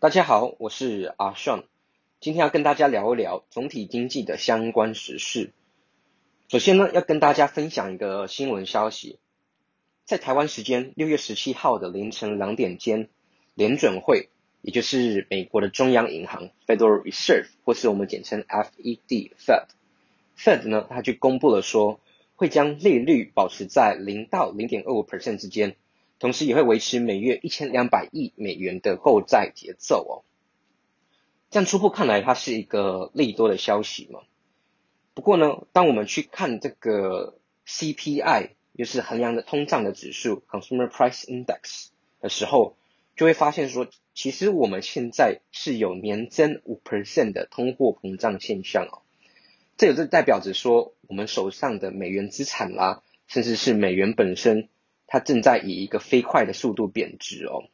大家好，我是阿 Sean，今天要跟大家聊一聊总体经济的相关时事。首先呢，要跟大家分享一个新闻消息，在台湾时间六月十七号的凌晨两点间，联准会，也就是美国的中央银行 Federal Reserve，或是我们简称 FED，Fed，Fed 呢，它就公布了说，会将利率保持在零到零点二五 percent 之间。同时也会维持每月一千两百亿美元的购债节奏哦。这样初步看来，它是一个利多的消息嘛。不过呢，当我们去看这个 CPI，就是衡量的通胀的指数 （Consumer Price Index） 的时候，就会发现说，其实我们现在是有年增五 percent 的通货膨胀现象哦。这也就代表着说，我们手上的美元资产啦，甚至是美元本身。它正在以一个飞快的速度贬值哦。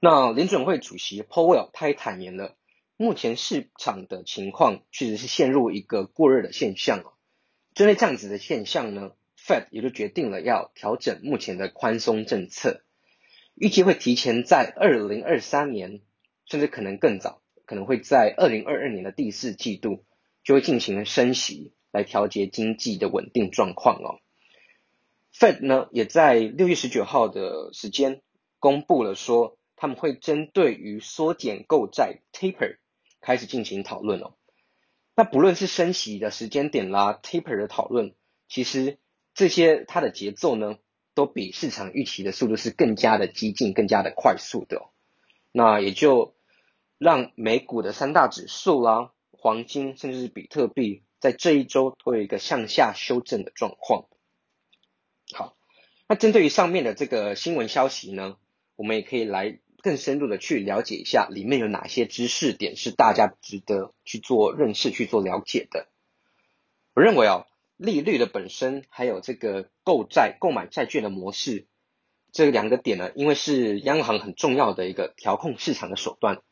那联准会主席 Powell 他也坦言了，目前市场的情况确实是陷入一个过热的现象哦。针对这样子的现象呢，Fed 也就决定了要调整目前的宽松政策，预计会提前在二零二三年，甚至可能更早，可能会在二零二二年的第四季度就会进行升息，来调节经济的稳定状况哦。Fed 呢，也在六月十九号的时间公布了说，他们会针对于缩减购债 taper 开始进行讨论哦。那不论是升息的时间点啦，taper 的讨论，其实这些它的节奏呢，都比市场预期的速度是更加的激进、更加的快速的。那也就让美股的三大指数啦，黄金甚至是比特币，在这一周都有一个向下修正的状况。好，那针对于上面的这个新闻消息呢，我们也可以来更深入的去了解一下里面有哪些知识点是大家值得去做认识、去做了解的。我认为哦，利率的本身还有这个购债、购买债券的模式，这两个点呢，因为是央行很重要的一个调控市场的手段，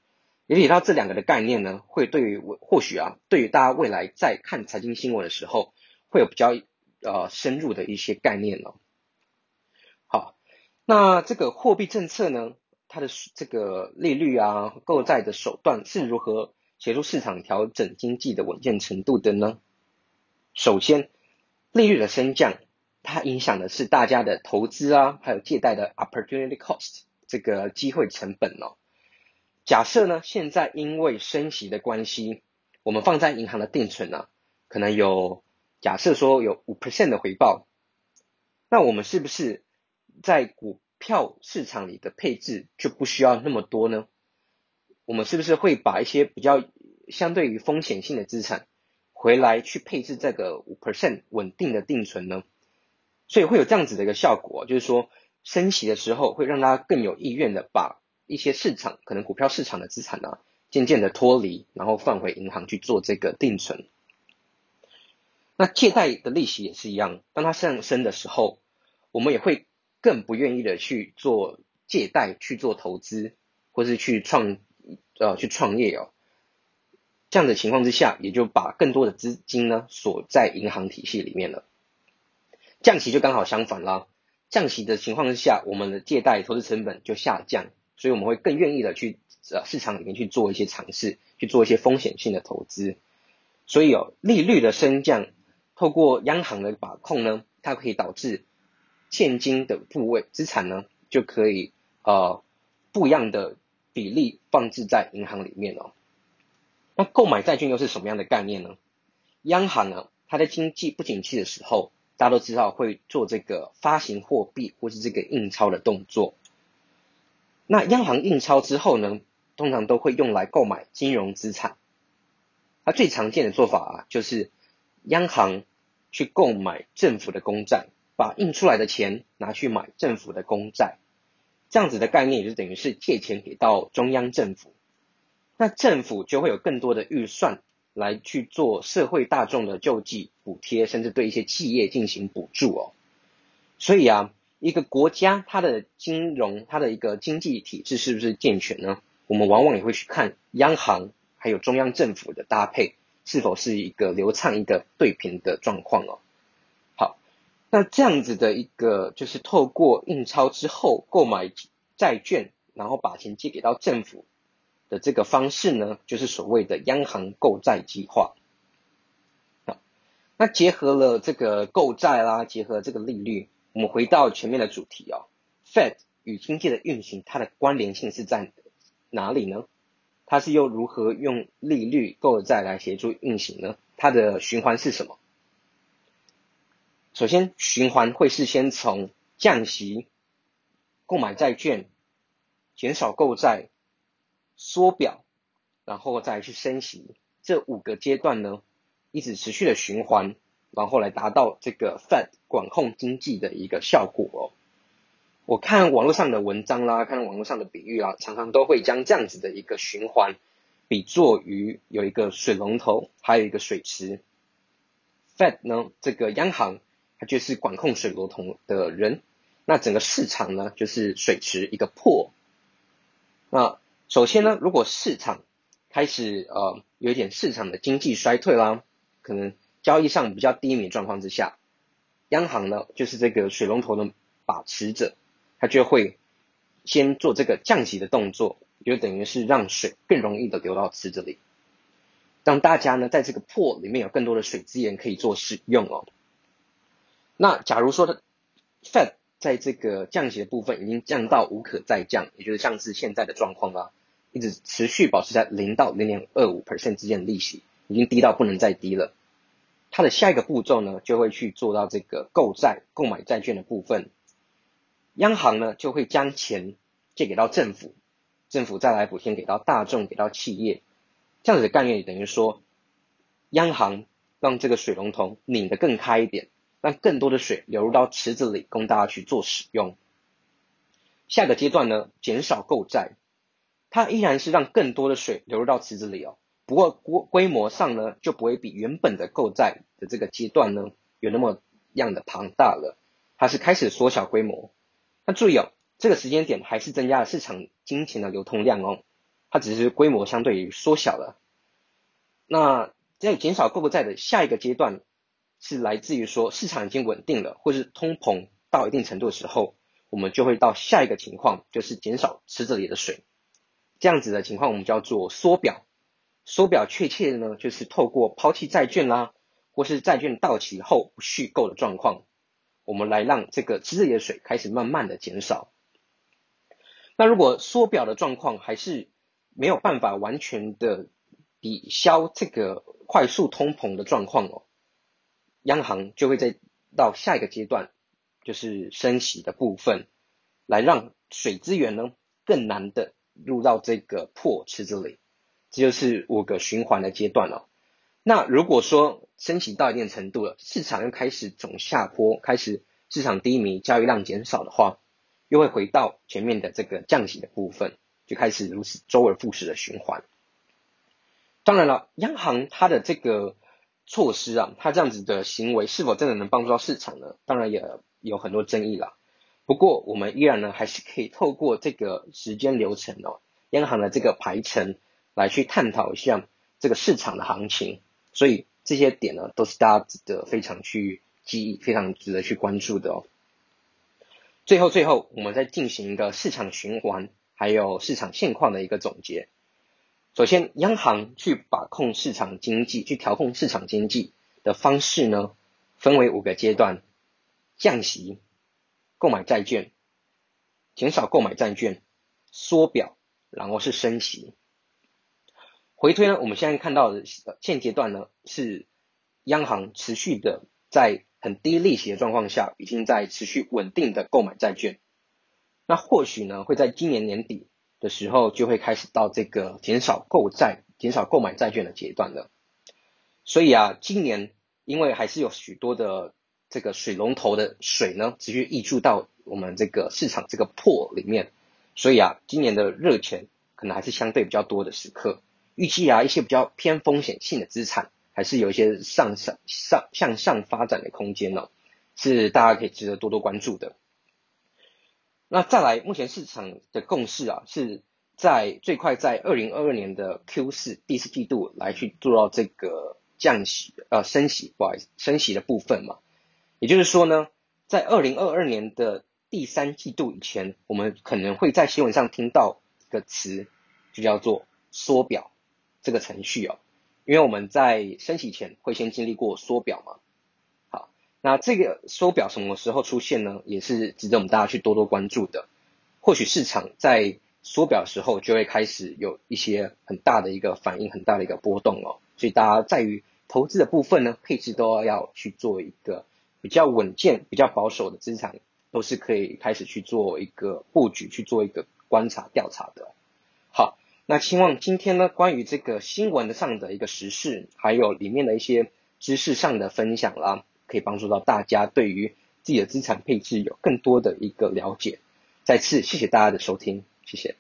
也提到这两个的概念呢，会对于我或许啊，对于大家未来在看财经新闻的时候，会有比较。呃，深入的一些概念哦。好，那这个货币政策呢，它的这个利率啊，购债的手段是如何协助市场调整经济的稳健程度的呢？首先，利率的升降，它影响的是大家的投资啊，还有借贷的 opportunity cost 这个机会成本哦。假设呢，现在因为升息的关系，我们放在银行的定存呢，可能有。假设说有五 percent 的回报，那我们是不是在股票市场里的配置就不需要那么多呢？我们是不是会把一些比较相对于风险性的资产回来去配置这个五 percent 稳定的定存呢？所以会有这样子的一个效果，就是说升息的时候会让大家更有意愿的把一些市场可能股票市场的资产呢渐渐的脱离，然后放回银行去做这个定存。那借贷的利息也是一样，当它上升的时候，我们也会更不愿意的去做借贷去做投资，或是去创呃去创业哦。这样的情况之下，也就把更多的资金呢锁在银行体系里面了。降息就刚好相反啦，降息的情况之下，我们的借贷投资成本就下降，所以我们会更愿意的去呃市场里面去做一些尝试，去做一些风险性的投资。所以哦，利率的升降。透过央行的把控呢，它可以导致现金的部位资产呢就可以呃不一样的比例放置在银行里面哦。那购买债券又是什么样的概念呢？央行呢，它在经济不景气的时候，大家都知道会做这个发行货币或是这个印钞的动作。那央行印钞之后呢，通常都会用来购买金融资产。它最常见的做法啊，就是央行。去购买政府的公债，把印出来的钱拿去买政府的公债，这样子的概念就等于是借钱给到中央政府，那政府就会有更多的预算来去做社会大众的救济补贴，甚至对一些企业进行补助哦。所以啊，一个国家它的金融它的一个经济体制是不是健全呢？我们往往也会去看央行还有中央政府的搭配。是否是一个流畅、一个对平的状况哦？好，那这样子的一个就是透过印钞之后购买债券，然后把钱借给到政府的这个方式呢，就是所谓的央行购债计划。好，那结合了这个购债啦，结合这个利率，我们回到前面的主题哦，Fed 与经济的运行，它的关联性是在哪里呢？它是又如何用利率购债来协助运行呢？它的循环是什么？首先，循环会是先从降息、购买债券、减少购债。缩表，然后再去升息，这五个阶段呢，一直持续的循环，然后来达到这个 Fed 管控经济的一个效果。我看网络上的文章啦，看网络上的比喻啦，常常都会将这样子的一个循环，比作于有一个水龙头，还有一个水池。Fed 呢，这个央行，它就是管控水龙头的人，那整个市场呢，就是水池一个破，那。首先呢，如果市场开始呃有一点市场的经济衰退啦，可能交易上比较低迷状况之下，央行呢就是这个水龙头的把持者，它就会先做这个降息的动作，就等于是让水更容易的流到池子里，让大家呢在这个破里面有更多的水资源可以做使用哦。那假如说的 Fed 在这个降息的部分已经降到无可再降，也就是像是现在的状况啦。一直持续保持在零到零点二五 percent 之间的利息，已经低到不能再低了。它的下一个步骤呢，就会去做到这个购债、购买债券的部分。央行呢，就会将钱借给到政府，政府再来补贴给到大众、给到企业。这样子的概念等于说，央行让这个水龙头拧得更开一点，让更多的水流入到池子里，供大家去做使用。下个阶段呢，减少购债。它依然是让更多的水流入到池子里哦，不过规规模上呢，就不会比原本的购债的这个阶段呢有那么样的庞大了，它是开始缩小规模。那注意哦，这个时间点还是增加了市场金钱的流通量哦，它只是规模相对于缩小了。那在减少购债的下一个阶段，是来自于说市场已经稳定了，或是通膨到一定程度的时候，我们就会到下一个情况，就是减少池子里的水。这样子的情况，我们叫做缩表。缩表确切的呢，就是透过抛弃债券啦，或是债券到期后不续购的状况，我们来让这个池子里的水开始慢慢的减少。那如果缩表的状况还是没有办法完全的抵消这个快速通膨的状况哦，央行就会在到下一个阶段，就是升息的部分，来让水资源呢更难的。入到这个破池子里，这就是五个循环的阶段了。那如果说升息到一定程度了，市场又开始走下坡，开始市场低迷，交易量减少的话，又会回到前面的这个降息的部分，就开始如此周而复始的循环。当然了，央行它的这个措施啊，它这样子的行为是否真的能帮助到市场呢？当然也有很多争议了。不过，我们依然呢，还是可以透过这个时间流程哦，央行的这个排程来去探讨一下这个市场的行情。所以这些点呢，都是大家值得非常去记忆、非常值得去关注的哦。最后，最后，我们再进行一个市场循环还有市场现况的一个总结。首先，央行去把控市场经济、去调控市场经济的方式呢，分为五个阶段：降息。购买债券，减少购买债券，缩表，然后是升息。回推呢，我们现在看到的现阶段呢，是央行持续的在很低利息的状况下，已经在持续稳定的购买债券。那或许呢，会在今年年底的时候，就会开始到这个减少购债、减少购买债券的阶段了。所以啊，今年因为还是有许多的。这个水龙头的水呢，持续溢注到我们这个市场这个破里面，所以啊，今年的热钱可能还是相对比较多的时刻。预计啊，一些比较偏风险性的资产，还是有一些上上上向上发展的空间呢，是大家可以值得多多关注的。那再来，目前市场的共识啊，是在最快在二零二二年的 Q 四第四季度来去做到这个降息呃升息，不好意思，升息的部分嘛。也就是说呢，在二零二二年的第三季度以前，我们可能会在新闻上听到一个词，就叫做缩表这个程序哦，因为我们在升息前会先经历过缩表嘛。好，那这个缩表什么时候出现呢？也是值得我们大家去多多关注的。或许市场在缩表时候就会开始有一些很大的一个反应，很大的一个波动哦。所以大家在于投资的部分呢，配置都要去做一个比较稳健、比较保守的资产，都是可以开始去做一个布局、去做一个观察调查的。那希望今天呢，关于这个新闻上的一个时事，还有里面的一些知识上的分享啦，可以帮助到大家对于自己的资产配置有更多的一个了解。再次谢谢大家的收听，谢谢。